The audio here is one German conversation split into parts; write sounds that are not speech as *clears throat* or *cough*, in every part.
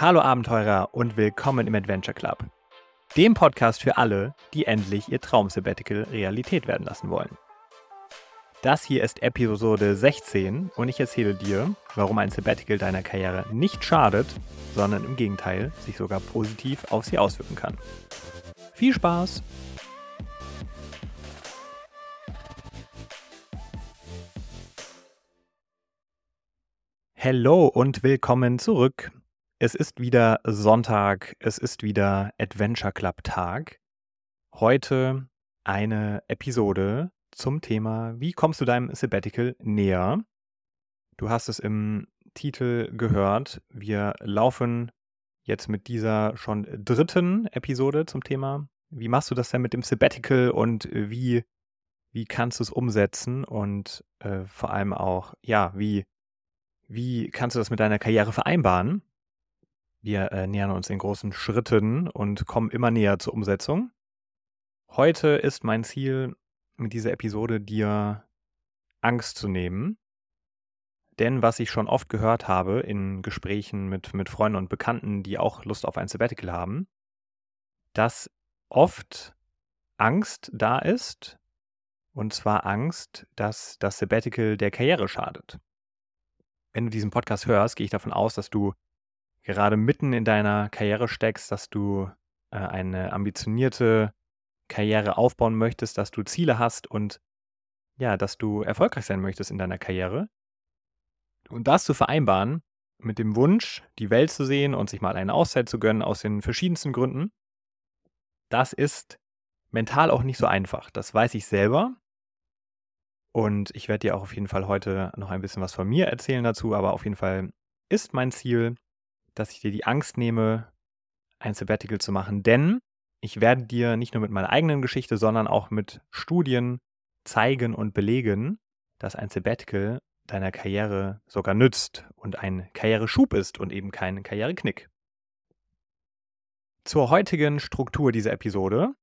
Hallo Abenteurer und willkommen im Adventure Club, dem Podcast für alle, die endlich ihr Traum-Sabbatical Realität werden lassen wollen. Das hier ist Episode 16 und ich erzähle dir, warum ein Sabbatical deiner Karriere nicht schadet, sondern im Gegenteil sich sogar positiv auf sie auswirken kann. Viel Spaß! Hallo und willkommen zurück. Es ist wieder Sonntag, es ist wieder Adventure Club Tag. Heute eine Episode zum Thema, wie kommst du deinem Sabbatical näher? Du hast es im Titel gehört. Wir laufen jetzt mit dieser schon dritten Episode zum Thema, wie machst du das denn mit dem Sabbatical und wie, wie kannst du es umsetzen und äh, vor allem auch, ja, wie wie kannst du das mit deiner Karriere vereinbaren? Wir äh, nähern uns in großen Schritten und kommen immer näher zur Umsetzung. Heute ist mein Ziel mit dieser Episode, dir Angst zu nehmen. Denn was ich schon oft gehört habe in Gesprächen mit, mit Freunden und Bekannten, die auch Lust auf ein Sabbatical haben, dass oft Angst da ist. Und zwar Angst, dass das Sabbatical der Karriere schadet wenn du diesen Podcast hörst, gehe ich davon aus, dass du gerade mitten in deiner Karriere steckst, dass du äh, eine ambitionierte Karriere aufbauen möchtest, dass du Ziele hast und ja, dass du erfolgreich sein möchtest in deiner Karriere. Und das zu vereinbaren mit dem Wunsch, die Welt zu sehen und sich mal eine Auszeit zu gönnen aus den verschiedensten Gründen, das ist mental auch nicht so einfach. Das weiß ich selber. Und ich werde dir auch auf jeden Fall heute noch ein bisschen was von mir erzählen dazu, aber auf jeden Fall ist mein Ziel, dass ich dir die Angst nehme, ein Sabbatical zu machen, denn ich werde dir nicht nur mit meiner eigenen Geschichte, sondern auch mit Studien zeigen und belegen, dass ein Sabbatical deiner Karriere sogar nützt und ein Karriereschub ist und eben kein Karriereknick. Zur heutigen Struktur dieser Episode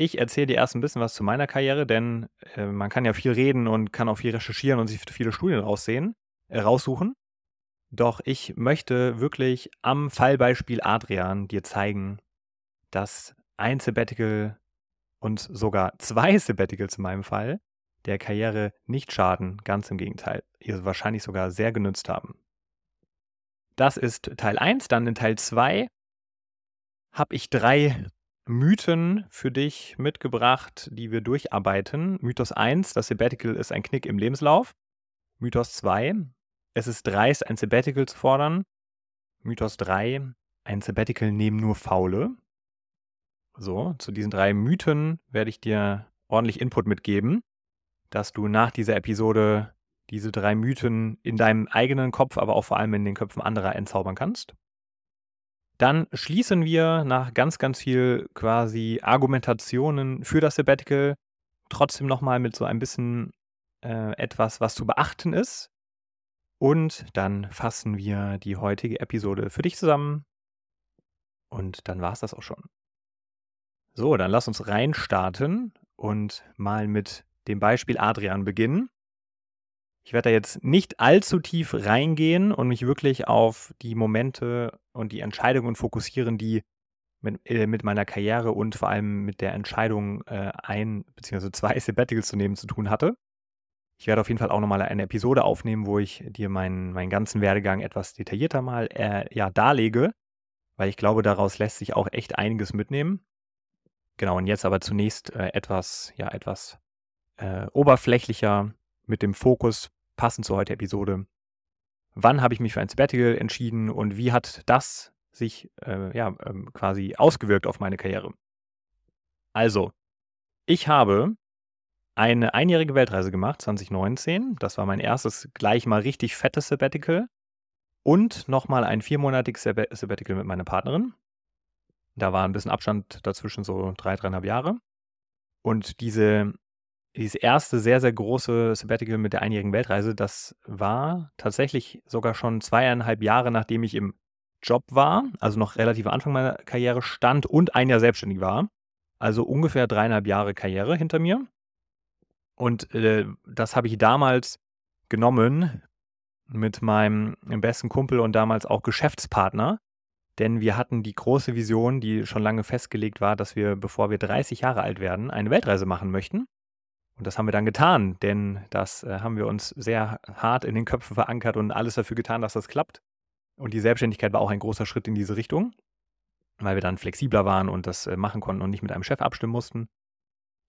ich erzähle dir erst ein bisschen was zu meiner Karriere, denn äh, man kann ja viel reden und kann auch viel recherchieren und sich viele Studien raussehen, äh, raussuchen. Doch ich möchte wirklich am Fallbeispiel Adrian dir zeigen, dass ein Sabbatical und sogar zwei Sabbaticals in meinem Fall der Karriere nicht schaden, ganz im Gegenteil, ihr wahrscheinlich sogar sehr genützt haben. Das ist Teil 1, dann in Teil 2 habe ich drei Mythen für dich mitgebracht, die wir durcharbeiten. Mythos 1, das Sabbatical ist ein Knick im Lebenslauf. Mythos 2, es ist dreist, ein Sabbatical zu fordern. Mythos 3, ein Sabbatical nehmen nur Faule. So, zu diesen drei Mythen werde ich dir ordentlich Input mitgeben, dass du nach dieser Episode diese drei Mythen in deinem eigenen Kopf, aber auch vor allem in den Köpfen anderer entzaubern kannst. Dann schließen wir nach ganz, ganz viel quasi Argumentationen für das Sabbatical trotzdem nochmal mit so ein bisschen äh, etwas, was zu beachten ist. Und dann fassen wir die heutige Episode für dich zusammen. Und dann war es das auch schon. So, dann lass uns reinstarten und mal mit dem Beispiel Adrian beginnen. Ich werde da jetzt nicht allzu tief reingehen und mich wirklich auf die Momente und die Entscheidungen fokussieren, die mit, äh, mit meiner Karriere und vor allem mit der Entscheidung, äh, ein bzw. zwei *laughs* Sabbaticals zu nehmen, zu tun hatte. Ich werde auf jeden Fall auch nochmal eine Episode aufnehmen, wo ich dir meinen, meinen ganzen Werdegang etwas detaillierter mal äh, ja, darlege, weil ich glaube, daraus lässt sich auch echt einiges mitnehmen. Genau, und jetzt aber zunächst äh, etwas, ja, etwas äh, oberflächlicher mit dem Fokus, passend zur heutigen Episode, wann habe ich mich für ein Sabbatical entschieden und wie hat das sich äh, ja, ähm, quasi ausgewirkt auf meine Karriere. Also, ich habe eine einjährige Weltreise gemacht, 2019. Das war mein erstes gleich mal richtig fettes Sabbatical. Und nochmal ein viermonatiges Sabbatical mit meiner Partnerin. Da war ein bisschen Abstand dazwischen, so drei, dreieinhalb Jahre. Und diese dieses erste sehr, sehr große Sabbatical mit der einjährigen Weltreise, das war tatsächlich sogar schon zweieinhalb Jahre, nachdem ich im Job war, also noch relativ am Anfang meiner Karriere stand und ein Jahr selbstständig war. Also ungefähr dreieinhalb Jahre Karriere hinter mir. Und äh, das habe ich damals genommen mit meinem besten Kumpel und damals auch Geschäftspartner, denn wir hatten die große Vision, die schon lange festgelegt war, dass wir, bevor wir 30 Jahre alt werden, eine Weltreise machen möchten. Und das haben wir dann getan, denn das äh, haben wir uns sehr hart in den Köpfen verankert und alles dafür getan, dass das klappt. Und die Selbstständigkeit war auch ein großer Schritt in diese Richtung, weil wir dann flexibler waren und das äh, machen konnten und nicht mit einem Chef abstimmen mussten.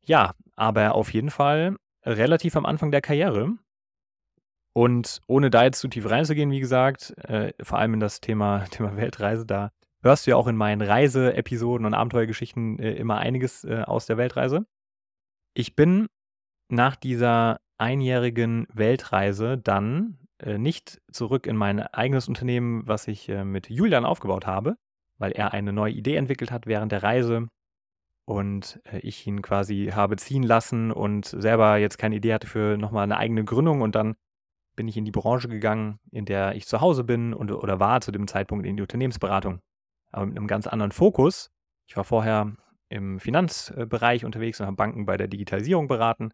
Ja, aber auf jeden Fall relativ am Anfang der Karriere. Und ohne da jetzt zu tief reinzugehen, wie gesagt, äh, vor allem in das Thema, *laughs* Thema Weltreise, da hörst du ja auch in meinen Reise-Episoden und Abenteuergeschichten äh, immer einiges äh, aus der Weltreise. Ich bin nach dieser einjährigen Weltreise dann äh, nicht zurück in mein eigenes Unternehmen, was ich äh, mit Julian aufgebaut habe, weil er eine neue Idee entwickelt hat während der Reise und äh, ich ihn quasi habe ziehen lassen und selber jetzt keine Idee hatte für nochmal eine eigene Gründung und dann bin ich in die Branche gegangen, in der ich zu Hause bin und, oder war zu dem Zeitpunkt in die Unternehmensberatung. Aber mit einem ganz anderen Fokus. Ich war vorher im Finanzbereich unterwegs und habe Banken bei der Digitalisierung beraten.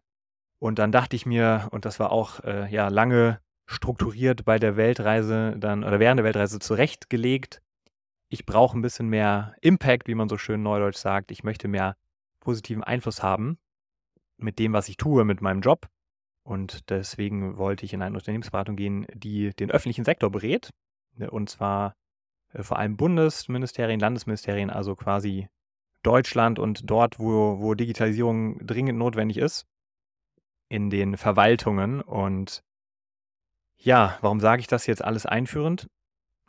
Und dann dachte ich mir, und das war auch äh, ja lange strukturiert bei der Weltreise dann oder während der Weltreise zurechtgelegt. Ich brauche ein bisschen mehr Impact, wie man so schön neudeutsch sagt. Ich möchte mehr positiven Einfluss haben mit dem, was ich tue, mit meinem Job. Und deswegen wollte ich in eine Unternehmensberatung gehen, die den öffentlichen Sektor berät. Ne, und zwar äh, vor allem Bundesministerien, Landesministerien, also quasi Deutschland und dort, wo, wo Digitalisierung dringend notwendig ist in den Verwaltungen. Und ja, warum sage ich das jetzt alles einführend?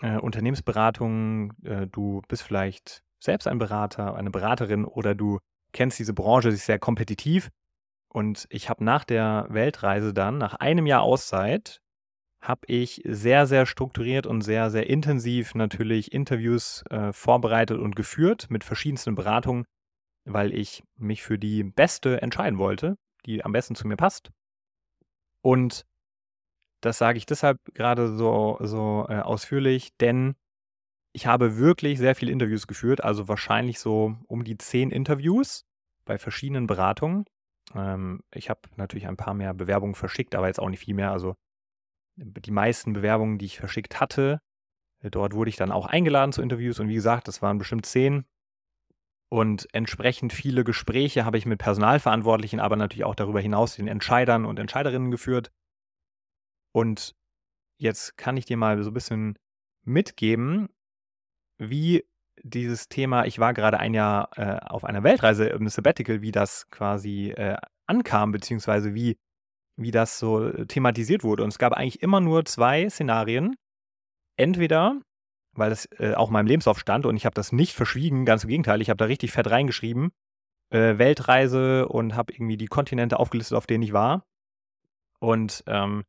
Äh, Unternehmensberatung, äh, du bist vielleicht selbst ein Berater, eine Beraterin oder du kennst diese Branche, sie ist sehr kompetitiv. Und ich habe nach der Weltreise dann, nach einem Jahr Auszeit, habe ich sehr, sehr strukturiert und sehr, sehr intensiv natürlich Interviews äh, vorbereitet und geführt mit verschiedensten Beratungen, weil ich mich für die beste entscheiden wollte, die am besten zu mir passt. Und das sage ich deshalb gerade so, so äh, ausführlich, denn ich habe wirklich sehr viele Interviews geführt, also wahrscheinlich so um die zehn Interviews bei verschiedenen Beratungen. Ähm, ich habe natürlich ein paar mehr Bewerbungen verschickt, aber jetzt auch nicht viel mehr. Also die meisten Bewerbungen, die ich verschickt hatte, dort wurde ich dann auch eingeladen zu Interviews und wie gesagt, das waren bestimmt zehn. Und entsprechend viele Gespräche habe ich mit Personalverantwortlichen, aber natürlich auch darüber hinaus den Entscheidern und Entscheiderinnen geführt. Und jetzt kann ich dir mal so ein bisschen mitgeben, wie dieses Thema, ich war gerade ein Jahr äh, auf einer Weltreise im Sabbatical, wie das quasi äh, ankam, beziehungsweise wie, wie das so thematisiert wurde. Und es gab eigentlich immer nur zwei Szenarien. Entweder weil das äh, auch in meinem Lebenslauf stand und ich habe das nicht verschwiegen, ganz im Gegenteil, ich habe da richtig fett reingeschrieben, äh, Weltreise und habe irgendwie die Kontinente aufgelistet, auf denen ich war. Und ähm,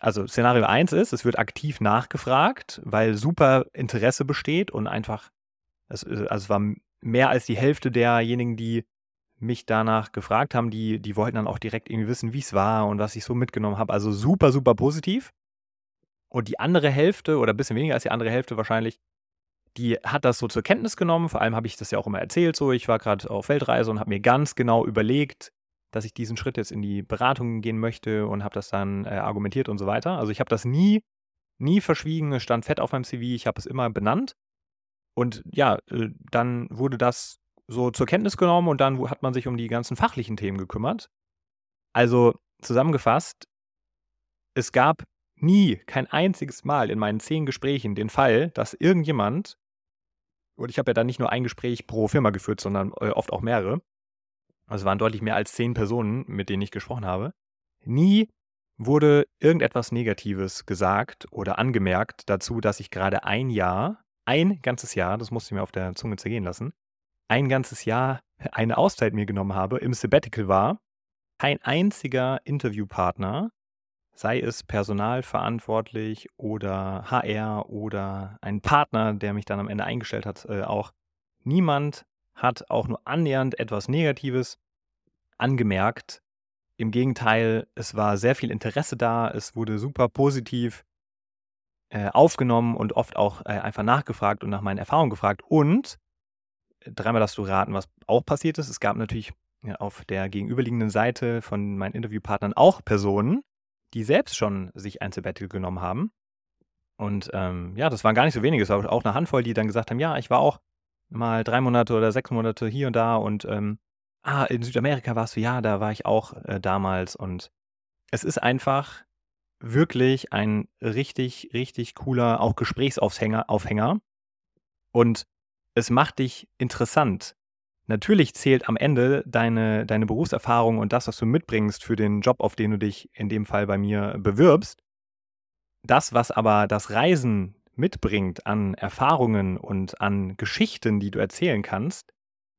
also Szenario 1 ist, es wird aktiv nachgefragt, weil super Interesse besteht und einfach, es, äh, also war mehr als die Hälfte derjenigen, die mich danach gefragt haben, die, die wollten dann auch direkt irgendwie wissen, wie es war und was ich so mitgenommen habe. Also super, super positiv. Und die andere Hälfte, oder ein bisschen weniger als die andere Hälfte wahrscheinlich, die hat das so zur Kenntnis genommen. Vor allem habe ich das ja auch immer erzählt, so ich war gerade auf Weltreise und habe mir ganz genau überlegt, dass ich diesen Schritt jetzt in die Beratung gehen möchte und habe das dann äh, argumentiert und so weiter. Also ich habe das nie, nie verschwiegen, es stand fett auf meinem CV, ich habe es immer benannt. Und ja, äh, dann wurde das so zur Kenntnis genommen und dann hat man sich um die ganzen fachlichen Themen gekümmert. Also zusammengefasst, es gab nie, kein einziges Mal in meinen zehn Gesprächen den Fall, dass irgendjemand, und ich habe ja dann nicht nur ein Gespräch pro Firma geführt, sondern äh, oft auch mehrere, also waren deutlich mehr als zehn Personen, mit denen ich gesprochen habe, nie wurde irgendetwas Negatives gesagt oder angemerkt dazu, dass ich gerade ein Jahr, ein ganzes Jahr, das musste ich mir auf der Zunge zergehen lassen, ein ganzes Jahr eine Auszeit mir genommen habe, im Sabbatical war, kein einziger Interviewpartner sei es personalverantwortlich oder HR oder ein Partner, der mich dann am Ende eingestellt hat, äh, auch. Niemand hat auch nur annähernd etwas Negatives angemerkt. Im Gegenteil, es war sehr viel Interesse da, es wurde super positiv äh, aufgenommen und oft auch äh, einfach nachgefragt und nach meinen Erfahrungen gefragt. Und äh, dreimal darfst du raten, was auch passiert ist. Es gab natürlich auf der gegenüberliegenden Seite von meinen Interviewpartnern auch Personen, die selbst schon sich ein Sabbatical genommen haben. Und ähm, ja, das waren gar nicht so wenige. Es war auch eine Handvoll, die dann gesagt haben, ja, ich war auch mal drei Monate oder sechs Monate hier und da und ähm, ah, in Südamerika warst du, ja, da war ich auch äh, damals. Und es ist einfach wirklich ein richtig, richtig cooler, auch Gesprächsaufhänger. Aufhänger. Und es macht dich interessant. Natürlich zählt am Ende deine, deine Berufserfahrung und das, was du mitbringst für den Job, auf den du dich in dem Fall bei mir bewirbst. Das, was aber das Reisen mitbringt an Erfahrungen und an Geschichten, die du erzählen kannst,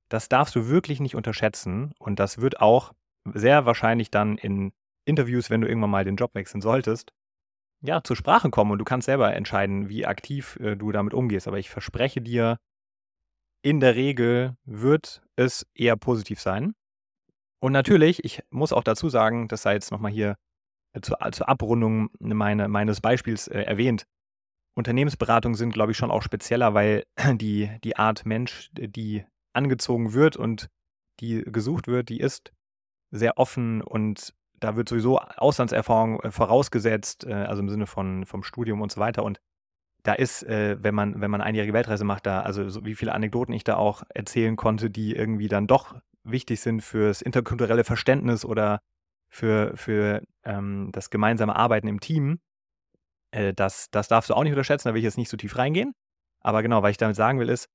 das darfst du wirklich nicht unterschätzen. Und das wird auch sehr wahrscheinlich dann in Interviews, wenn du irgendwann mal den Job wechseln solltest, ja, zur Sprache kommen. Und du kannst selber entscheiden, wie aktiv äh, du damit umgehst. Aber ich verspreche dir, in der Regel wird es eher positiv sein. Und natürlich, ich muss auch dazu sagen, das sei jetzt nochmal hier äh, zur, zur Abrundung meine, meines Beispiels äh, erwähnt. Unternehmensberatungen sind, glaube ich, schon auch spezieller, weil *clears throat* die, die Art Mensch, die angezogen wird und die gesucht wird, die ist sehr offen und da wird sowieso Auslandserfahrung äh, vorausgesetzt, äh, also im Sinne von vom Studium und so weiter. Und da ist, äh, wenn man, wenn man einjährige Weltreise macht, da, also so wie viele Anekdoten ich da auch erzählen konnte, die irgendwie dann doch wichtig sind fürs interkulturelle Verständnis oder für, für ähm, das gemeinsame Arbeiten im Team. Äh, das, das darfst du auch nicht unterschätzen, da will ich jetzt nicht so tief reingehen. Aber genau, was ich damit sagen will, ist,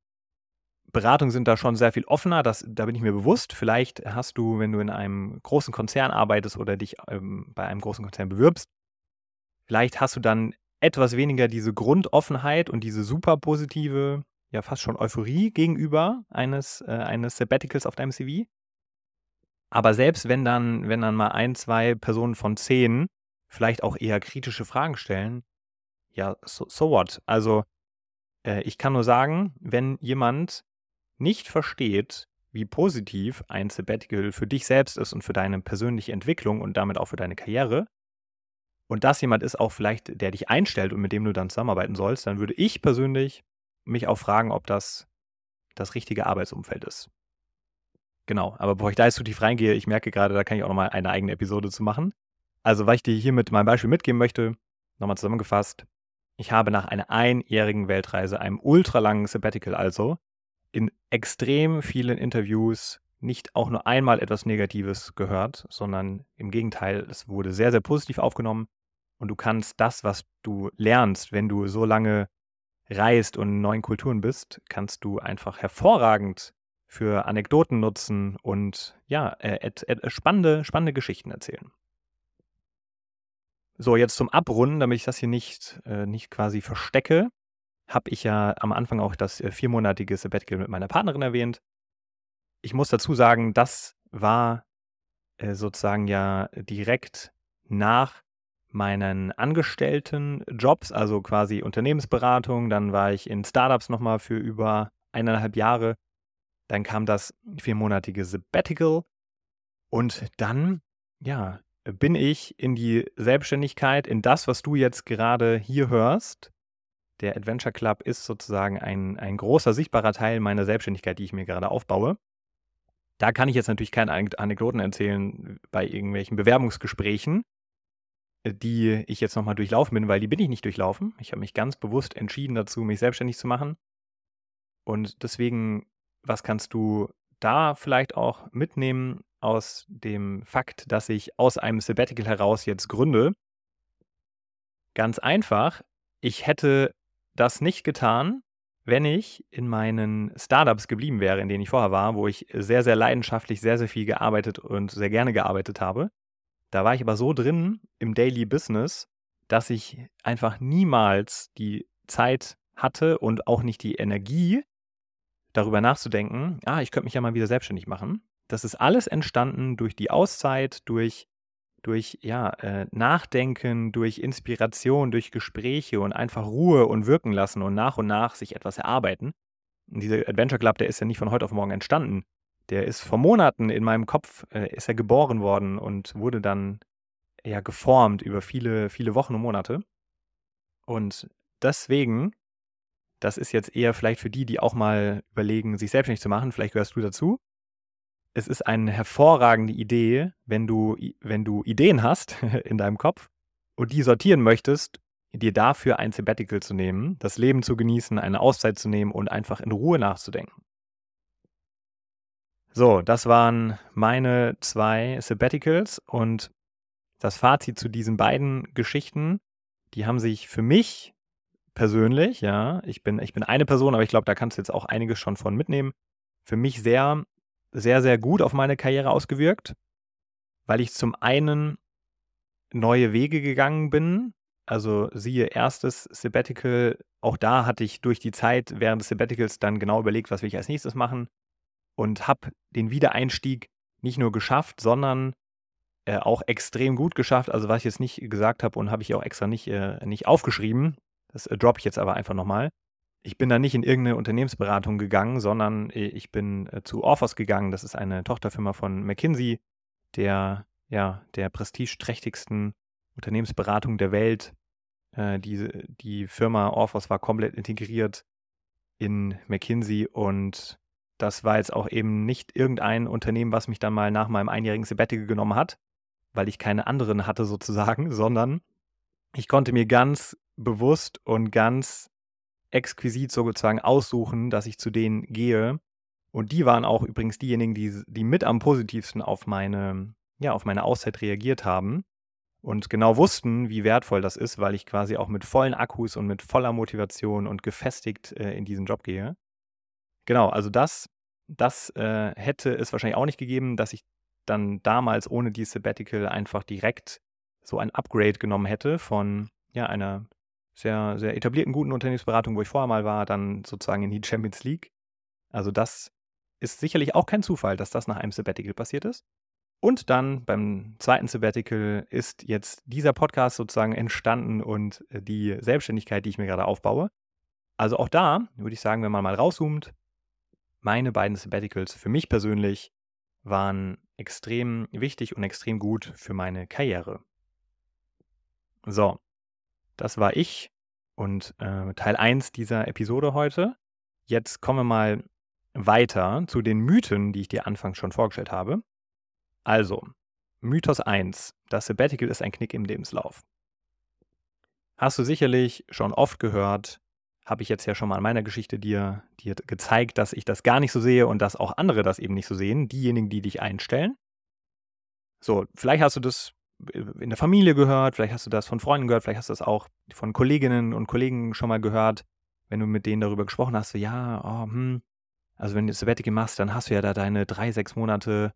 Beratungen sind da schon sehr viel offener, das, da bin ich mir bewusst. Vielleicht hast du, wenn du in einem großen Konzern arbeitest oder dich ähm, bei einem großen Konzern bewirbst, vielleicht hast du dann etwas weniger diese Grundoffenheit und diese super positive, ja fast schon Euphorie gegenüber eines, äh, eines Sabbaticals auf deinem CV. Aber selbst wenn dann, wenn dann mal ein, zwei Personen von zehn vielleicht auch eher kritische Fragen stellen, ja, so, so what? Also, äh, ich kann nur sagen, wenn jemand nicht versteht, wie positiv ein Sabbatical für dich selbst ist und für deine persönliche Entwicklung und damit auch für deine Karriere, und das jemand ist auch vielleicht, der dich einstellt und mit dem du dann zusammenarbeiten sollst, dann würde ich persönlich mich auch fragen, ob das das richtige Arbeitsumfeld ist. Genau, aber bevor ich da jetzt zu tief reingehe, ich merke gerade, da kann ich auch nochmal eine eigene Episode zu machen. Also, was ich dir hier mit meinem Beispiel mitgeben möchte, nochmal zusammengefasst, ich habe nach einer einjährigen Weltreise, einem ultralangen Sabbatical also, in extrem vielen Interviews nicht auch nur einmal etwas Negatives gehört, sondern im Gegenteil, es wurde sehr, sehr positiv aufgenommen und du kannst das, was du lernst, wenn du so lange reist und in neuen Kulturen bist, kannst du einfach hervorragend für Anekdoten nutzen und ja, äh, äh, spannende, spannende Geschichten erzählen. So, jetzt zum Abrunden, damit ich das hier nicht, äh, nicht quasi verstecke, habe ich ja am Anfang auch das äh, viermonatige Sabbatical mit meiner Partnerin erwähnt. Ich muss dazu sagen, das war äh, sozusagen ja direkt nach meinen Angestelltenjobs, also quasi Unternehmensberatung. Dann war ich in Startups nochmal für über eineinhalb Jahre. Dann kam das viermonatige Sabbatical. Und dann, ja, bin ich in die Selbstständigkeit, in das, was du jetzt gerade hier hörst, der Adventure Club ist sozusagen ein, ein großer, sichtbarer Teil meiner Selbstständigkeit, die ich mir gerade aufbaue. Da kann ich jetzt natürlich keine Anekdoten erzählen bei irgendwelchen Bewerbungsgesprächen, die ich jetzt nochmal durchlaufen bin, weil die bin ich nicht durchlaufen. Ich habe mich ganz bewusst entschieden dazu, mich selbstständig zu machen. Und deswegen, was kannst du da vielleicht auch mitnehmen aus dem Fakt, dass ich aus einem Sabbatical heraus jetzt gründe? Ganz einfach, ich hätte das nicht getan, wenn ich in meinen Startups geblieben wäre, in denen ich vorher war, wo ich sehr, sehr leidenschaftlich sehr, sehr viel gearbeitet und sehr gerne gearbeitet habe. Da war ich aber so drin im Daily Business, dass ich einfach niemals die Zeit hatte und auch nicht die Energie, darüber nachzudenken, ah, ich könnte mich ja mal wieder selbstständig machen. Das ist alles entstanden durch die Auszeit, durch durch ja, äh, Nachdenken, durch Inspiration, durch Gespräche und einfach Ruhe und wirken lassen und nach und nach sich etwas erarbeiten. Und dieser Adventure Club, der ist ja nicht von heute auf morgen entstanden. Der ist vor Monaten in meinem Kopf, äh, ist er geboren worden und wurde dann ja geformt über viele, viele Wochen und Monate. Und deswegen, das ist jetzt eher vielleicht für die, die auch mal überlegen, sich selbstständig zu machen, vielleicht gehörst du dazu, es ist eine hervorragende Idee, wenn du, wenn du Ideen hast *laughs* in deinem Kopf und die sortieren möchtest, dir dafür ein Sabbatical zu nehmen, das Leben zu genießen, eine Auszeit zu nehmen und einfach in Ruhe nachzudenken. So, das waren meine zwei Sabbaticals und das Fazit zu diesen beiden Geschichten, die haben sich für mich persönlich, ja, ich bin, ich bin eine Person, aber ich glaube, da kannst du jetzt auch einiges schon von mitnehmen, für mich sehr, sehr, sehr gut auf meine Karriere ausgewirkt, weil ich zum einen neue Wege gegangen bin. Also siehe erstes Sabbatical, auch da hatte ich durch die Zeit während des Sabbaticals dann genau überlegt, was will ich als nächstes machen und habe den Wiedereinstieg nicht nur geschafft, sondern äh, auch extrem gut geschafft. Also was ich jetzt nicht gesagt habe und habe ich auch extra nicht, äh, nicht aufgeschrieben, das äh, droppe ich jetzt aber einfach nochmal. Ich bin da nicht in irgendeine Unternehmensberatung gegangen, sondern äh, ich bin äh, zu Orphos gegangen. Das ist eine Tochterfirma von McKinsey, der, ja, der prestigeträchtigsten Unternehmensberatung der Welt. Äh, die, die Firma Orphos war komplett integriert in McKinsey und das war jetzt auch eben nicht irgendein Unternehmen, was mich dann mal nach meinem einjährigen Sabbatical genommen hat, weil ich keine anderen hatte sozusagen, *laughs* sondern ich konnte mir ganz bewusst und ganz exquisit sozusagen aussuchen, dass ich zu denen gehe. Und die waren auch übrigens diejenigen, die, die mit am positivsten auf meine, ja, auf meine Auszeit reagiert haben und genau wussten, wie wertvoll das ist, weil ich quasi auch mit vollen Akkus und mit voller Motivation und gefestigt äh, in diesen Job gehe. Genau, also das, das äh, hätte es wahrscheinlich auch nicht gegeben, dass ich dann damals ohne die Sabbatical einfach direkt so ein Upgrade genommen hätte von ja, einer sehr, sehr etablierten, guten Unternehmensberatung, wo ich vorher mal war, dann sozusagen in die Champions League. Also das ist sicherlich auch kein Zufall, dass das nach einem Sabbatical passiert ist. Und dann beim zweiten Sabbatical ist jetzt dieser Podcast sozusagen entstanden und äh, die Selbstständigkeit, die ich mir gerade aufbaue. Also auch da würde ich sagen, wenn man mal rauszoomt, meine beiden Sabbaticals für mich persönlich waren extrem wichtig und extrem gut für meine Karriere. So, das war ich und äh, Teil 1 dieser Episode heute. Jetzt kommen wir mal weiter zu den Mythen, die ich dir anfangs schon vorgestellt habe. Also, Mythos 1. Das Sabbatical ist ein Knick im Lebenslauf. Hast du sicherlich schon oft gehört, habe ich jetzt ja schon mal in meiner Geschichte dir, dir gezeigt, dass ich das gar nicht so sehe und dass auch andere das eben nicht so sehen, diejenigen, die dich einstellen. So, vielleicht hast du das in der Familie gehört, vielleicht hast du das von Freunden gehört, vielleicht hast du das auch von Kolleginnen und Kollegen schon mal gehört, wenn du mit denen darüber gesprochen hast, so, ja, oh, hm, also wenn du Sabbatical machst, dann hast du ja da deine drei, sechs Monate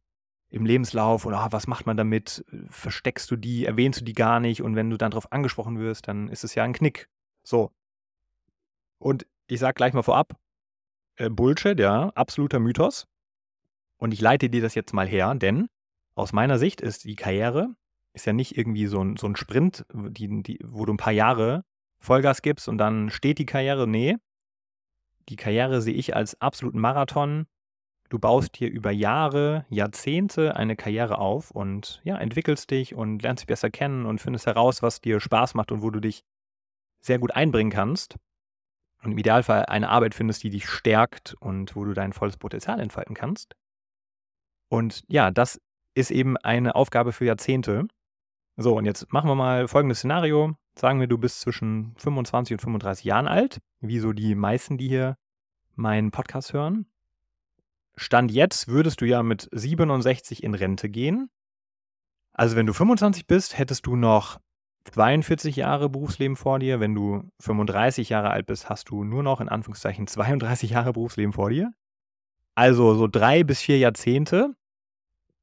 im Lebenslauf und oh, was macht man damit? Versteckst du die, erwähnst du die gar nicht und wenn du dann darauf angesprochen wirst, dann ist es ja ein Knick. So, und ich sage gleich mal vorab, äh, Bullshit, ja, absoluter Mythos. Und ich leite dir das jetzt mal her, denn aus meiner Sicht ist die Karriere ist ja nicht irgendwie so ein, so ein Sprint, die, die, wo du ein paar Jahre Vollgas gibst und dann steht die Karriere. Nee, die Karriere sehe ich als absoluten Marathon. Du baust dir über Jahre, Jahrzehnte eine Karriere auf und ja, entwickelst dich und lernst dich besser kennen und findest heraus, was dir Spaß macht und wo du dich sehr gut einbringen kannst und im Idealfall eine Arbeit findest, die dich stärkt und wo du dein volles Potenzial entfalten kannst. Und ja, das ist eben eine Aufgabe für Jahrzehnte. So, und jetzt machen wir mal folgendes Szenario. Sagen wir, du bist zwischen 25 und 35 Jahren alt, wie so die meisten, die hier meinen Podcast hören. Stand jetzt würdest du ja mit 67 in Rente gehen. Also wenn du 25 bist, hättest du noch 42 Jahre Berufsleben vor dir. Wenn du 35 Jahre alt bist, hast du nur noch in Anführungszeichen 32 Jahre Berufsleben vor dir. Also so drei bis vier Jahrzehnte.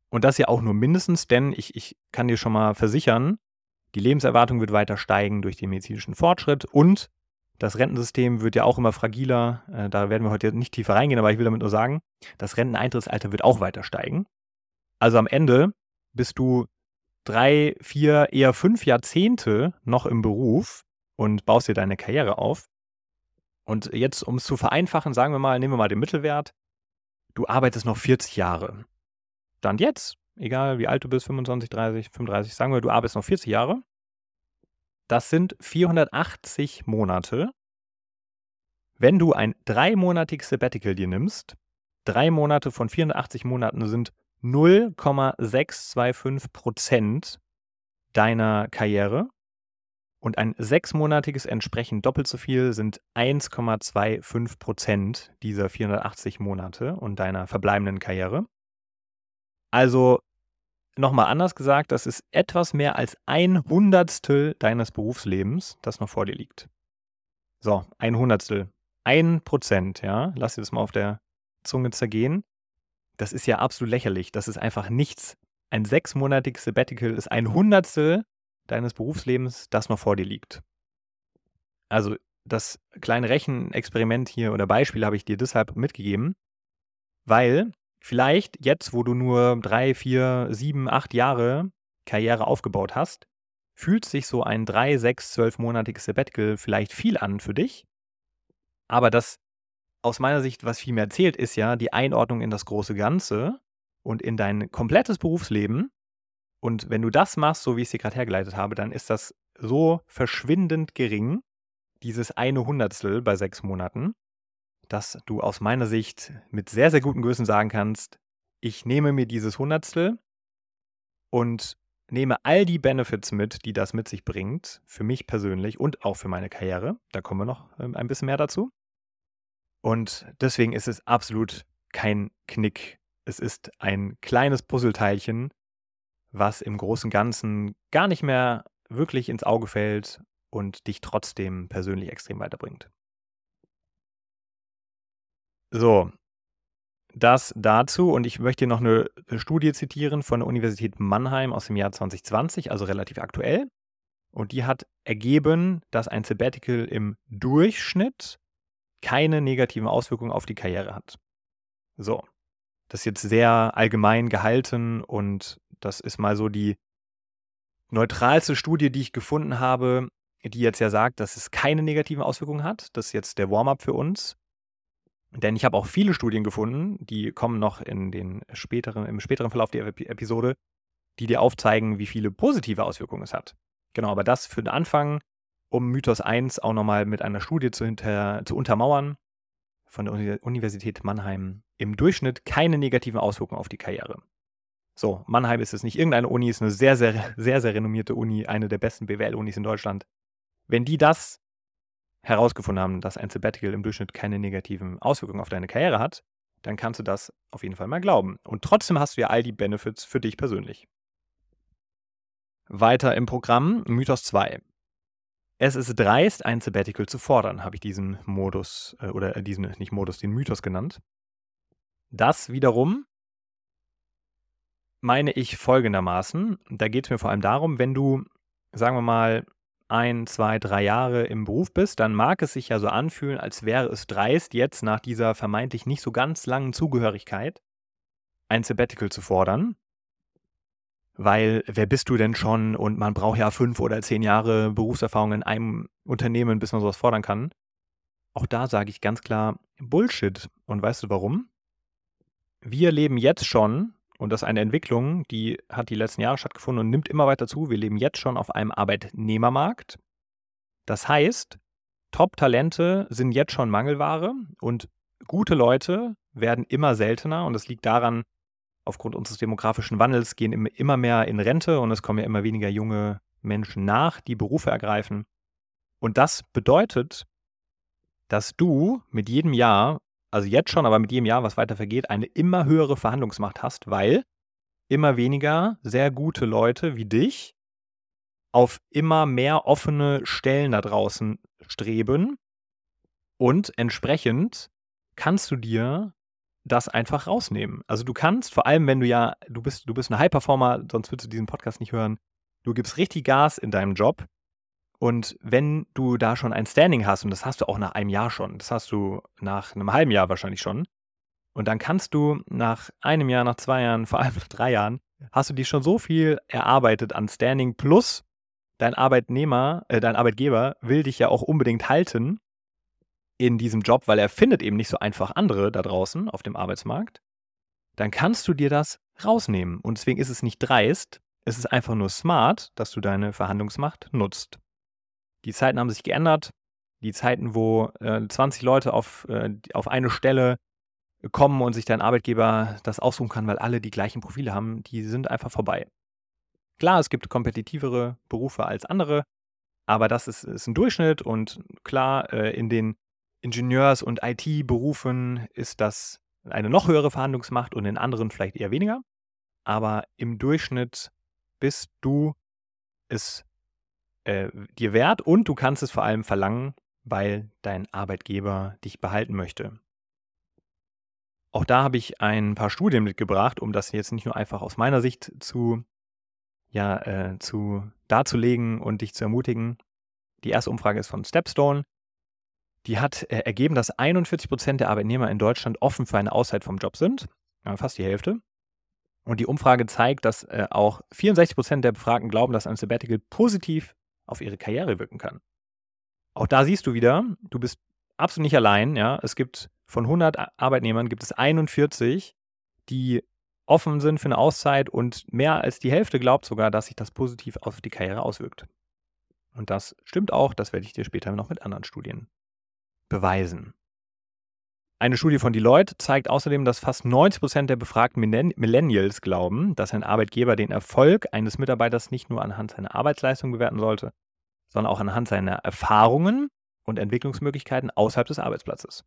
Und das ja auch nur mindestens, denn ich, ich kann dir schon mal versichern, die Lebenserwartung wird weiter steigen durch den medizinischen Fortschritt und das Rentensystem wird ja auch immer fragiler. Äh, da werden wir heute nicht tiefer reingehen, aber ich will damit nur sagen, das Renteneintrittsalter wird auch weiter steigen. Also am Ende bist du drei, vier, eher fünf Jahrzehnte noch im Beruf und baust dir deine Karriere auf. Und jetzt, um es zu vereinfachen, sagen wir mal, nehmen wir mal den Mittelwert. Du arbeitest noch 40 Jahre. Dann jetzt, egal wie alt du bist, 25, 30, 35, sagen wir, du arbeitest noch 40 Jahre. Das sind 480 Monate. Wenn du ein dreimonatiges Sabbatical dir nimmst, drei Monate von 480 Monaten sind 0,625 Prozent deiner Karriere. Und ein sechsmonatiges entsprechend doppelt so viel sind 1,25 Prozent dieser 480 Monate und deiner verbleibenden Karriere. Also nochmal anders gesagt, das ist etwas mehr als ein Hundertstel deines Berufslebens, das noch vor dir liegt. So, ein Hundertstel. Ein Prozent, ja. Lass dir das mal auf der Zunge zergehen. Das ist ja absolut lächerlich. Das ist einfach nichts. Ein sechsmonatiges Sabbatical ist ein Hundertstel deines Berufslebens, das noch vor dir liegt. Also das kleine Rechenexperiment hier oder Beispiel habe ich dir deshalb mitgegeben, weil vielleicht jetzt, wo du nur drei, vier, sieben, acht Jahre Karriere aufgebaut hast, fühlt sich so ein drei, sechs, zwölfmonatiges Sabbatical vielleicht viel an für dich. Aber das aus meiner Sicht, was viel mehr zählt, ist ja die Einordnung in das große Ganze und in dein komplettes Berufsleben. Und wenn du das machst, so wie ich es dir gerade hergeleitet habe, dann ist das so verschwindend gering, dieses eine Hundertstel bei sechs Monaten, dass du aus meiner Sicht mit sehr, sehr gutem Gewissen sagen kannst, ich nehme mir dieses Hundertstel und nehme all die Benefits mit, die das mit sich bringt, für mich persönlich und auch für meine Karriere. Da kommen wir noch ähm, ein bisschen mehr dazu. Und deswegen ist es absolut kein Knick. Es ist ein kleines Puzzleteilchen, was im großen Ganzen gar nicht mehr wirklich ins Auge fällt und dich trotzdem persönlich extrem weiterbringt. So, das dazu und ich möchte noch eine Studie zitieren von der Universität Mannheim aus dem Jahr 2020, also relativ aktuell. Und die hat ergeben, dass ein Sabbatical im Durchschnitt keine negativen Auswirkungen auf die Karriere hat. So, das ist jetzt sehr allgemein gehalten und das ist mal so die neutralste Studie, die ich gefunden habe, die jetzt ja sagt, dass es keine negativen Auswirkungen hat. Das ist jetzt der Warm-up für uns. Denn ich habe auch viele Studien gefunden, die kommen noch in den späteren, im späteren Verlauf der Episode, die dir aufzeigen, wie viele positive Auswirkungen es hat. Genau, aber das für den Anfang, um Mythos 1 auch nochmal mit einer Studie zu, hinter, zu untermauern, von der Universität Mannheim im Durchschnitt keine negativen Auswirkungen auf die Karriere. So, Mannheim ist es nicht irgendeine Uni, ist eine sehr, sehr, sehr, sehr renommierte Uni, eine der besten BWL-Unis in Deutschland. Wenn die das herausgefunden haben, dass ein Sabbatical im Durchschnitt keine negativen Auswirkungen auf deine Karriere hat, dann kannst du das auf jeden Fall mal glauben. Und trotzdem hast du ja all die Benefits für dich persönlich. Weiter im Programm, Mythos 2. Es ist dreist, ein Sabbatical zu fordern, habe ich diesen Modus, äh, oder diesen, nicht Modus, den Mythos genannt. Das wiederum meine ich folgendermaßen. Da geht es mir vor allem darum, wenn du, sagen wir mal, ein, zwei, drei Jahre im Beruf bist, dann mag es sich ja so anfühlen, als wäre es dreist, jetzt nach dieser vermeintlich nicht so ganz langen Zugehörigkeit ein Sabbatical zu fordern. Weil wer bist du denn schon und man braucht ja fünf oder zehn Jahre Berufserfahrung in einem Unternehmen, bis man sowas fordern kann. Auch da sage ich ganz klar Bullshit. Und weißt du warum? Wir leben jetzt schon und das ist eine Entwicklung, die hat die letzten Jahre stattgefunden und nimmt immer weiter zu. Wir leben jetzt schon auf einem Arbeitnehmermarkt. Das heißt, Top-Talente sind jetzt schon Mangelware und gute Leute werden immer seltener und das liegt daran, aufgrund unseres demografischen Wandels gehen immer mehr in Rente und es kommen ja immer weniger junge Menschen nach, die Berufe ergreifen. Und das bedeutet, dass du mit jedem Jahr also jetzt schon, aber mit jedem Jahr, was weiter vergeht, eine immer höhere Verhandlungsmacht hast, weil immer weniger sehr gute Leute wie dich auf immer mehr offene Stellen da draußen streben und entsprechend kannst du dir das einfach rausnehmen. Also du kannst, vor allem wenn du ja, du bist, du bist ein High-Performer, sonst würdest du diesen Podcast nicht hören, du gibst richtig Gas in deinem Job und wenn du da schon ein Standing hast, und das hast du auch nach einem Jahr schon, das hast du nach einem halben Jahr wahrscheinlich schon, und dann kannst du nach einem Jahr, nach zwei Jahren, *laughs* vor allem nach drei Jahren, hast du dir schon so viel erarbeitet an Standing plus dein Arbeitnehmer, äh, dein Arbeitgeber will dich ja auch unbedingt halten in diesem Job, weil er findet eben nicht so einfach andere da draußen auf dem Arbeitsmarkt, dann kannst du dir das rausnehmen. Und deswegen ist es nicht dreist, es ist einfach nur smart, dass du deine Verhandlungsmacht nutzt. Die Zeiten haben sich geändert. Die Zeiten, wo äh, 20 Leute auf, äh, auf eine Stelle kommen und sich dein Arbeitgeber das aussuchen kann, weil alle die gleichen Profile haben, die sind einfach vorbei. Klar, es gibt kompetitivere Berufe als andere, Aber das ist, ist ein Durchschnitt und klar, äh, in den Ingenieurs- und IT-Berufen ist das eine noch höhere Verhandlungsmacht und in anderen vielleicht eher weniger. Aber im Durchschnitt bist du es äh, dir wert und du kannst es vor allem verlangen, weil dein Arbeitgeber dich behalten möchte. Auch da habe ich ein paar Studien mitgebracht, um das jetzt nicht nur einfach aus meiner Sicht zu, ja, äh, zu darzulegen und dich zu ermutigen. Die erste Umfrage ist von Stepstone. Die hat äh, ergeben, dass 41 Prozent der Arbeitnehmer in Deutschland offen für eine Auszeit vom Job sind. Ja, fast die Hälfte. Und die Umfrage zeigt, dass äh, auch 64 Prozent der Befragten glauben, dass ein Sabbatical positiv auf ihre Karriere wirken kann. Auch da siehst du wieder, du bist absolut nicht allein. Ja? Es gibt von 100 Arbeitnehmern gibt es 41, die offen sind für eine Auszeit und mehr als die Hälfte glaubt sogar, dass sich das positiv auf die Karriere auswirkt. Und das stimmt auch, das werde ich dir später noch mit anderen Studien beweisen. Eine Studie von Deloitte zeigt außerdem, dass fast 90 Prozent der befragten Millennials glauben, dass ein Arbeitgeber den Erfolg eines Mitarbeiters nicht nur anhand seiner Arbeitsleistung bewerten sollte, sondern auch anhand seiner Erfahrungen und Entwicklungsmöglichkeiten außerhalb des Arbeitsplatzes.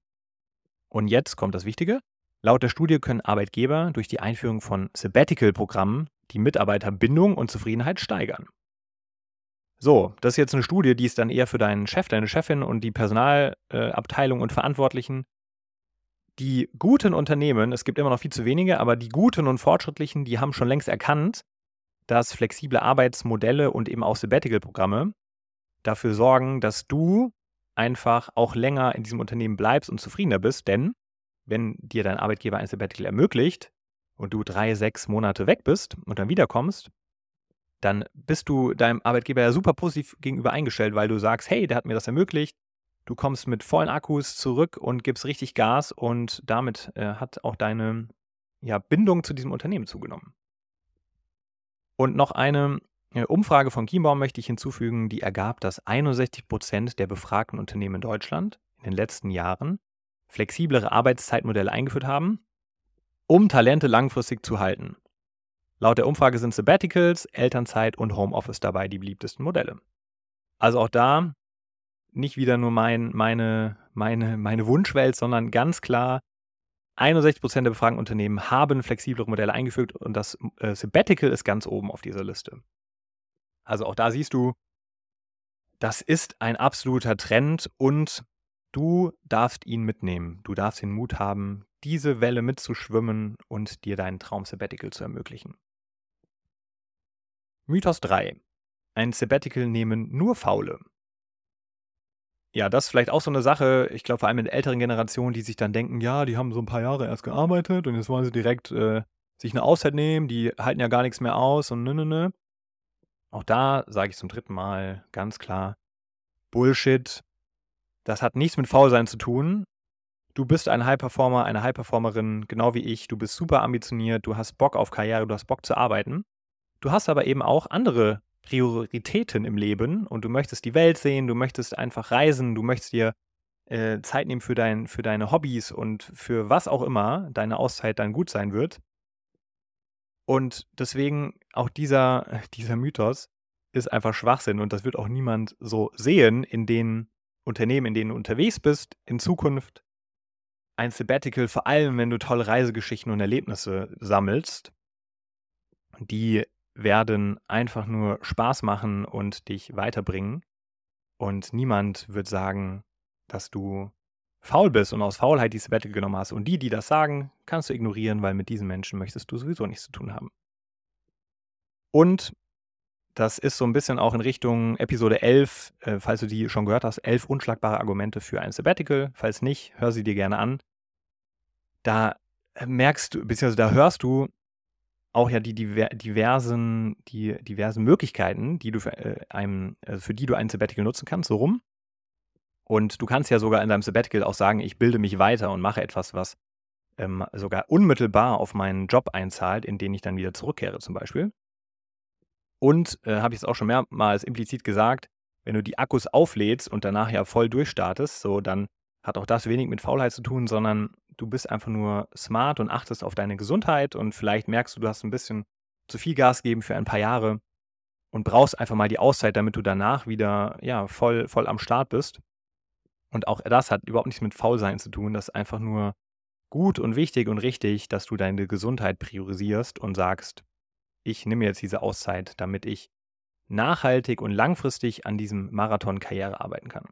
Und jetzt kommt das Wichtige. Laut der Studie können Arbeitgeber durch die Einführung von Sabbatical-Programmen die Mitarbeiterbindung und Zufriedenheit steigern. So, das ist jetzt eine Studie, die ist dann eher für deinen Chef, deine Chefin und die Personalabteilung und Verantwortlichen. Die guten Unternehmen, es gibt immer noch viel zu wenige, aber die guten und fortschrittlichen, die haben schon längst erkannt, dass flexible Arbeitsmodelle und eben auch Sabbatical-Programme dafür sorgen, dass du einfach auch länger in diesem Unternehmen bleibst und zufriedener bist, denn wenn dir dein Arbeitgeber ein Sabbatical ermöglicht und du drei, sechs Monate weg bist und dann wiederkommst, dann bist du deinem Arbeitgeber ja super positiv gegenüber eingestellt, weil du sagst, hey, der hat mir das ermöglicht. Du kommst mit vollen Akkus zurück und gibst richtig Gas und damit äh, hat auch deine ja, Bindung zu diesem Unternehmen zugenommen. Und noch eine äh, Umfrage von Chiembaum möchte ich hinzufügen, die ergab, dass 61 Prozent der befragten Unternehmen in Deutschland in den letzten Jahren flexiblere Arbeitszeitmodelle eingeführt haben, um Talente langfristig zu halten. Laut der Umfrage sind Sabbaticals, Elternzeit und Homeoffice dabei die beliebtesten Modelle. Also auch da nicht wieder nur mein, meine, meine, meine Wunschwelt, sondern ganz klar 61 Prozent der befragten Unternehmen haben flexiblere Modelle eingeführt und das äh, Sabbatical ist ganz oben auf dieser Liste. Also auch da siehst du, das ist ein absoluter Trend und du darfst ihn mitnehmen. Du darfst den Mut haben, diese Welle mitzuschwimmen und dir deinen Traum Sabbatical zu ermöglichen. Mythos 3. Ein Sabbatical nehmen nur Faule. Ja, das ist vielleicht auch so eine Sache, ich glaube vor allem in älteren Generation, die sich dann denken, ja, die haben so ein paar Jahre erst gearbeitet und jetzt wollen sie direkt äh, sich eine Auszeit nehmen, die halten ja gar nichts mehr aus und ne, ne, ne. Auch da sage ich zum dritten Mal ganz klar, Bullshit. Das hat nichts mit Faulsein zu tun. Du bist ein High-Performer, eine High-Performerin, genau wie ich. Du bist super ambitioniert, du hast Bock auf Karriere, du hast Bock zu arbeiten. Du hast aber eben auch andere Prioritäten im Leben und du möchtest die Welt sehen, du möchtest einfach reisen, du möchtest dir äh, Zeit nehmen für, dein, für deine Hobbys und für was auch immer deine Auszeit dann gut sein wird. Und deswegen auch dieser, *laughs* dieser Mythos ist einfach Schwachsinn und das wird auch niemand so sehen in den Unternehmen, in denen du unterwegs bist in Zukunft. Ein Sabbatical, vor allem wenn du tolle Reisegeschichten und Erlebnisse sammelst, die werden einfach nur Spaß machen und dich weiterbringen. Und niemand wird sagen, dass du faul bist und aus Faulheit die Sabbatical genommen hast. Und die, die das sagen, kannst du ignorieren, weil mit diesen Menschen möchtest du sowieso nichts zu tun haben. Und das ist so ein bisschen auch in Richtung Episode 11, äh, falls du die schon gehört hast, 11 unschlagbare Argumente für ein Sabbatical. Falls nicht, hör sie dir gerne an. Da merkst du, beziehungsweise da hörst du auch ja die diversen, die diversen Möglichkeiten, die du für, äh, einem, also für die du ein Sabbatical nutzen kannst, so rum. Und du kannst ja sogar in deinem Sabbatical auch sagen, ich bilde mich weiter und mache etwas, was ähm, sogar unmittelbar auf meinen Job einzahlt, in den ich dann wieder zurückkehre zum Beispiel. Und äh, habe ich es auch schon mehrmals implizit gesagt, wenn du die Akkus auflädst und danach ja voll durchstartest, so dann hat auch das wenig mit Faulheit zu tun, sondern du bist einfach nur smart und achtest auf deine Gesundheit und vielleicht merkst du, du hast ein bisschen zu viel Gas gegeben für ein paar Jahre und brauchst einfach mal die Auszeit, damit du danach wieder ja, voll, voll am Start bist. Und auch das hat überhaupt nichts mit Faulsein zu tun. Das ist einfach nur gut und wichtig und richtig, dass du deine Gesundheit priorisierst und sagst, ich nehme jetzt diese Auszeit, damit ich nachhaltig und langfristig an diesem Marathon Karriere arbeiten kann.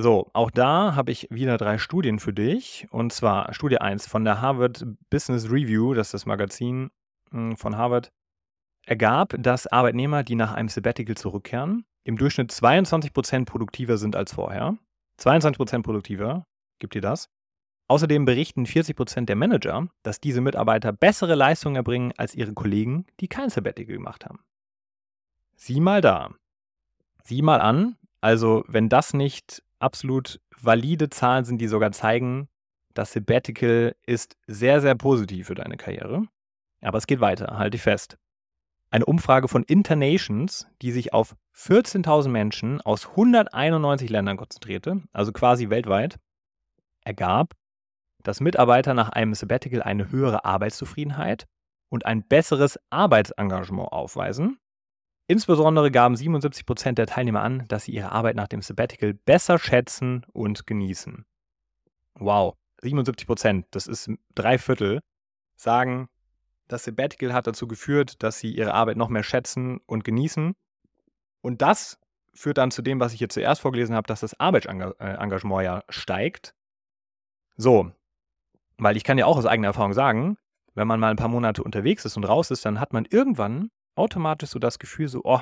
So, auch da habe ich wieder drei Studien für dich. Und zwar Studie 1 von der Harvard Business Review, das ist das Magazin hm, von Harvard, ergab, dass Arbeitnehmer, die nach einem Sabbatical zurückkehren, im Durchschnitt 22% produktiver sind als vorher. 22% produktiver, gibt dir das. Außerdem berichten 40% der Manager, dass diese Mitarbeiter bessere Leistungen erbringen als ihre Kollegen, die kein Sabbatical gemacht haben. Sieh mal da. Sieh mal an. Also, wenn das nicht absolut valide Zahlen sind, die sogar zeigen, das Sabbatical ist sehr, sehr positiv für deine Karriere. Aber es geht weiter, halte dich fest. Eine Umfrage von Internations, die sich auf 14.000 Menschen aus 191 Ländern konzentrierte, also quasi weltweit, ergab, dass Mitarbeiter nach einem Sabbatical eine höhere Arbeitszufriedenheit und ein besseres Arbeitsengagement aufweisen. Insbesondere gaben 77 Prozent der Teilnehmer an, dass sie ihre Arbeit nach dem Sabbatical besser schätzen und genießen. Wow, 77 Prozent, das ist drei Viertel, sagen, das Sabbatical hat dazu geführt, dass sie ihre Arbeit noch mehr schätzen und genießen. Und das führt dann zu dem, was ich hier zuerst vorgelesen habe, dass das Arbeitsengagement ja steigt. So, weil ich kann ja auch aus eigener Erfahrung sagen, wenn man mal ein paar Monate unterwegs ist und raus ist, dann hat man irgendwann automatisch so das Gefühl, so, oh,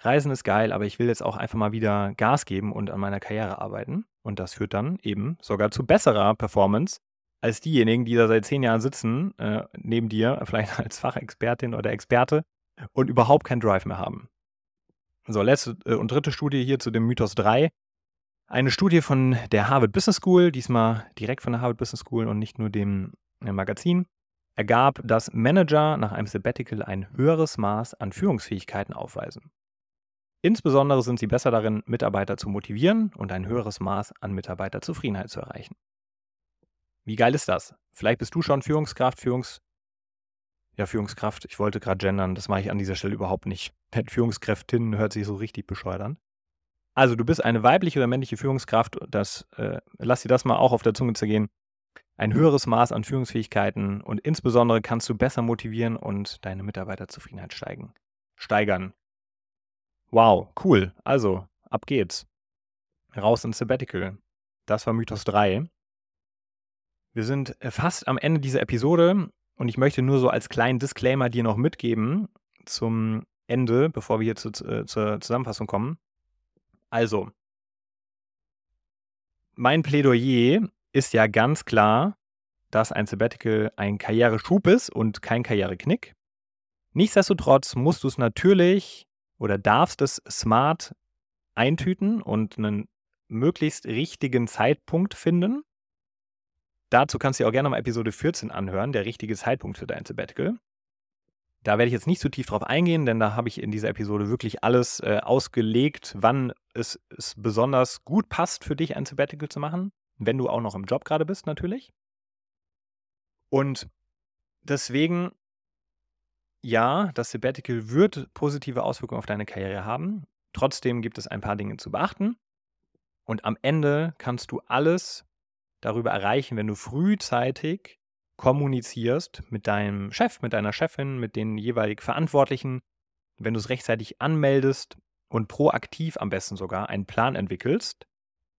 Reisen ist geil, aber ich will jetzt auch einfach mal wieder Gas geben und an meiner Karriere arbeiten. Und das führt dann eben sogar zu besserer Performance als diejenigen, die da seit zehn Jahren sitzen, äh, neben dir, *laughs* vielleicht als Fachexpertin oder Experte und überhaupt keinen Drive mehr haben. So, letzte äh, und dritte Studie hier zu dem Mythos 3. Eine Studie von der Harvard Business School, diesmal direkt von der Harvard Business School und nicht nur dem äh, Magazin, ergab, dass Manager nach einem Sabbatical ein höheres Maß an Führungsfähigkeiten aufweisen. Insbesondere sind sie besser darin, Mitarbeiter zu motivieren und ein höheres Maß an Mitarbeiterzufriedenheit zu erreichen. Wie geil ist das? Vielleicht bist du schon Führungskraft, Führungs ja, Führungskraft. Ich wollte gerade gendern, das mache ich an dieser Stelle überhaupt nicht. *laughs* Führungskräftin hört sich so richtig bescheuert an. Also du bist eine weibliche oder männliche Führungskraft, das, äh, lass dir das mal auch auf der Zunge zergehen. Ein höheres Maß an Führungsfähigkeiten und insbesondere kannst du besser motivieren und deine Mitarbeiterzufriedenheit steigen. Steigern. Wow, cool. Also, ab geht's. Raus ins Sabbatical. Das war Mythos 3. Wir sind äh, fast am Ende dieser Episode und ich möchte nur so als kleinen Disclaimer dir noch mitgeben zum Ende, bevor wir hier zu, äh, zur Zusammenfassung kommen. Also, mein Plädoyer ist ja ganz klar, dass ein Sabbatical ein Karriereschub ist und kein Karriereknick. Nichtsdestotrotz musst du es natürlich oder darfst es smart eintüten und einen möglichst richtigen Zeitpunkt finden. Dazu kannst du dir auch gerne mal Episode 14 anhören, der richtige Zeitpunkt für dein Sabbatical. Da werde ich jetzt nicht zu tief drauf eingehen, denn da habe ich in dieser Episode wirklich alles äh, ausgelegt, wann es, es besonders gut passt für dich, ein Sabbatical zu machen, wenn du auch noch im Job gerade bist, natürlich. Und deswegen, ja, das Sabbatical wird positive Auswirkungen auf deine Karriere haben. Trotzdem gibt es ein paar Dinge zu beachten. Und am Ende kannst du alles darüber erreichen, wenn du frühzeitig kommunizierst mit deinem Chef, mit deiner Chefin, mit den jeweilig Verantwortlichen, wenn du es rechtzeitig anmeldest und proaktiv am besten sogar einen Plan entwickelst,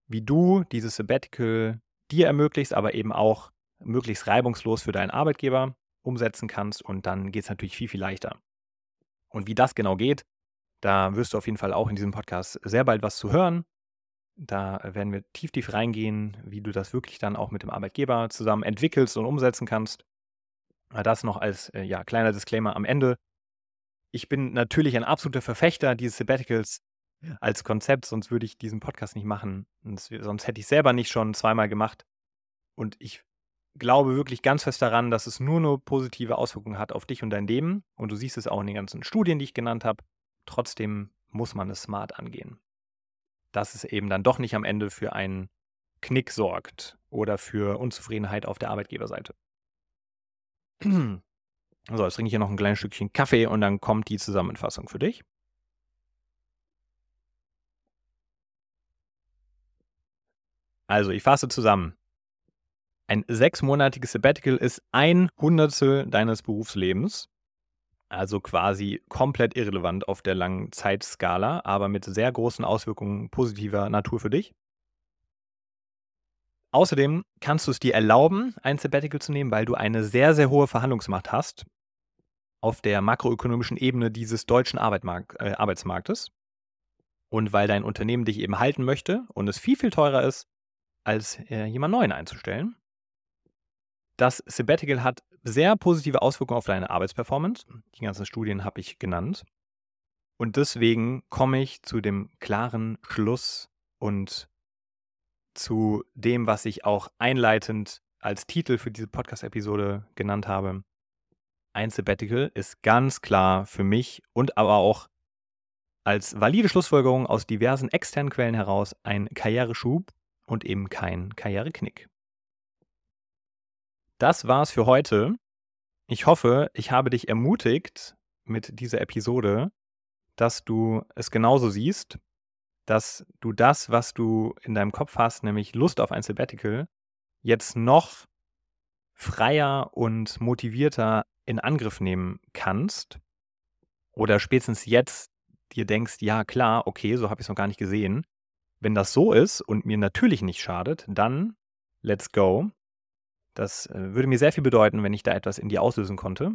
wie du dieses Sabbatical dir ermöglicht, aber eben auch möglichst reibungslos für deinen Arbeitgeber umsetzen kannst und dann geht es natürlich viel, viel leichter. Und wie das genau geht, da wirst du auf jeden Fall auch in diesem Podcast sehr bald was zu hören. Da werden wir tief, tief reingehen, wie du das wirklich dann auch mit dem Arbeitgeber zusammen entwickelst und umsetzen kannst. Das noch als äh, ja, kleiner Disclaimer am Ende. Ich bin natürlich ein absoluter Verfechter dieses Sabbaticals als Konzept, sonst würde ich diesen Podcast nicht machen. sonst hätte ich selber nicht schon zweimal gemacht. Und ich glaube wirklich ganz fest daran, dass es nur nur positive Auswirkungen hat auf dich und dein Leben. Und du siehst es auch in den ganzen Studien, die ich genannt habe. Trotzdem muss man es smart angehen dass es eben dann doch nicht am Ende für einen Knick sorgt oder für Unzufriedenheit auf der Arbeitgeberseite. *clears throat* So, jetzt trinke ich hier noch ein kleines Stückchen Kaffee und dann kommt die Zusammenfassung für dich. Also, ich fasse zusammen. Ein sechsmonatiges Sabbatical ist ein Hundertstel deines Berufslebens. Also quasi komplett irrelevant auf der langen Zeitskala, aber mit sehr großen Auswirkungen positiver Natur für dich. Außerdem kannst du es dir erlauben, ein Sabbatical zu nehmen, weil du eine sehr, sehr hohe Verhandlungsmacht hast auf der makroökonomischen Ebene dieses deutschen Arbeitmark äh, Arbeitsmarktes. Und weil dein Unternehmen dich eben halten möchte und es viel, viel teurer ist, als äh, jemand Neuen einzustellen. Das Sabbatical hat sehr positive Auswirkungen auf deine Arbeitsperformance. Die ganzen Studien habe ich genannt. Und deswegen komme ich zu dem klaren Schluss und zu dem, was ich auch einleitend als Titel für diese Podcast-Episode genannt habe. Ein Sabbatical ist ganz klar für mich und aber auch als valide Schlussfolgerung aus diversen externen Quellen heraus ein Karriereschub und eben kein Karriereknick. Das war's für heute. Ich hoffe, ich habe dich ermutigt mit dieser Episode, dass du es genauso siehst dass du das, was du in deinem Kopf hast, nämlich Lust auf ein Sabbatical, jetzt noch freier und motivierter in Angriff nehmen kannst oder spätestens jetzt dir denkst, ja klar, okay, so habe ich es noch gar nicht gesehen. Wenn das so ist und mir natürlich nicht schadet, dann let's go. Das äh, würde mir sehr viel bedeuten, wenn ich da etwas in dir auslösen konnte.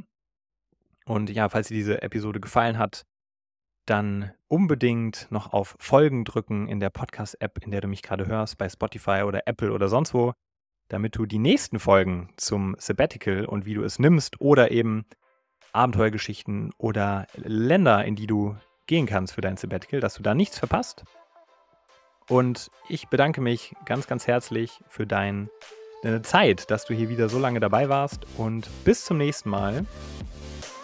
Und ja, falls dir diese Episode gefallen hat, dann unbedingt noch auf Folgen drücken in der Podcast-App, in der du mich gerade hörst, bei Spotify oder Apple oder sonst wo, damit du die nächsten Folgen zum Sabbatical und wie du es nimmst oder eben Abenteuergeschichten oder Länder, in die du gehen kannst für dein Sabbatical, dass du da nichts verpasst. Und ich bedanke mich ganz, ganz herzlich für dein, deine Zeit, dass du hier wieder so lange dabei warst und bis zum nächsten Mal.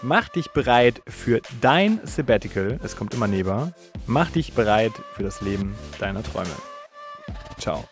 Mach dich bereit für dein Sabbatical. Es kommt immer näher. Mach dich bereit für das Leben deiner Träume. Ciao.